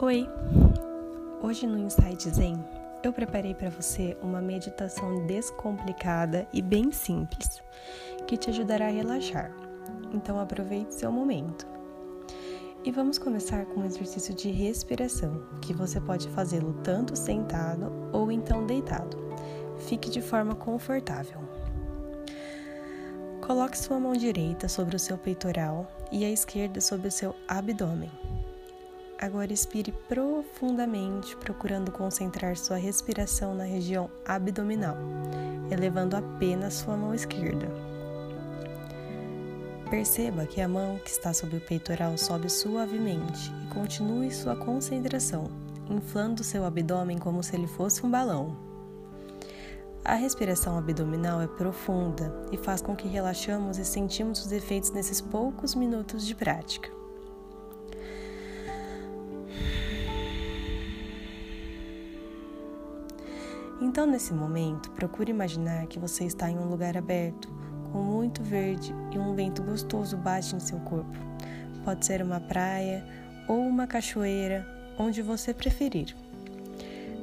Oi! Hoje no Insight Zen eu preparei para você uma meditação descomplicada e bem simples que te ajudará a relaxar. Então aproveite seu momento. E vamos começar com um exercício de respiração que você pode fazê-lo tanto sentado ou então deitado. Fique de forma confortável. Coloque sua mão direita sobre o seu peitoral e a esquerda sobre o seu abdômen. Agora expire profundamente, procurando concentrar sua respiração na região abdominal, elevando apenas sua mão esquerda. Perceba que a mão que está sob o peitoral sobe suavemente e continue sua concentração, inflando seu abdômen como se ele fosse um balão. A respiração abdominal é profunda e faz com que relaxamos e sentimos os efeitos nesses poucos minutos de prática. Então, nesse momento, procure imaginar que você está em um lugar aberto, com muito verde e um vento gostoso bate em seu corpo. Pode ser uma praia ou uma cachoeira, onde você preferir.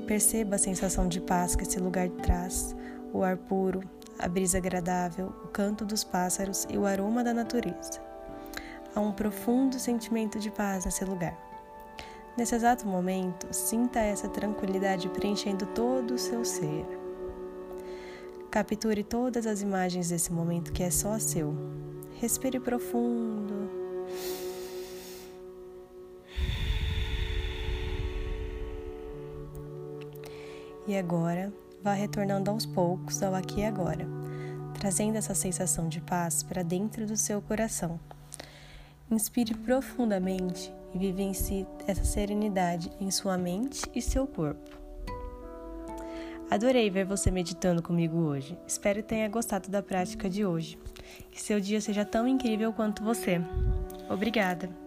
Perceba a sensação de paz que esse lugar traz, o ar puro, a brisa agradável, o canto dos pássaros e o aroma da natureza. Há um profundo sentimento de paz nesse lugar. Nesse exato momento, sinta essa tranquilidade preenchendo todo o seu ser. Capture todas as imagens desse momento que é só seu. Respire profundo. E agora, vá retornando aos poucos ao aqui e agora, trazendo essa sensação de paz para dentro do seu coração. Inspire profundamente e vivencie essa serenidade em sua mente e seu corpo. Adorei ver você meditando comigo hoje. Espero que tenha gostado da prática de hoje. Que seu dia seja tão incrível quanto você. Obrigada!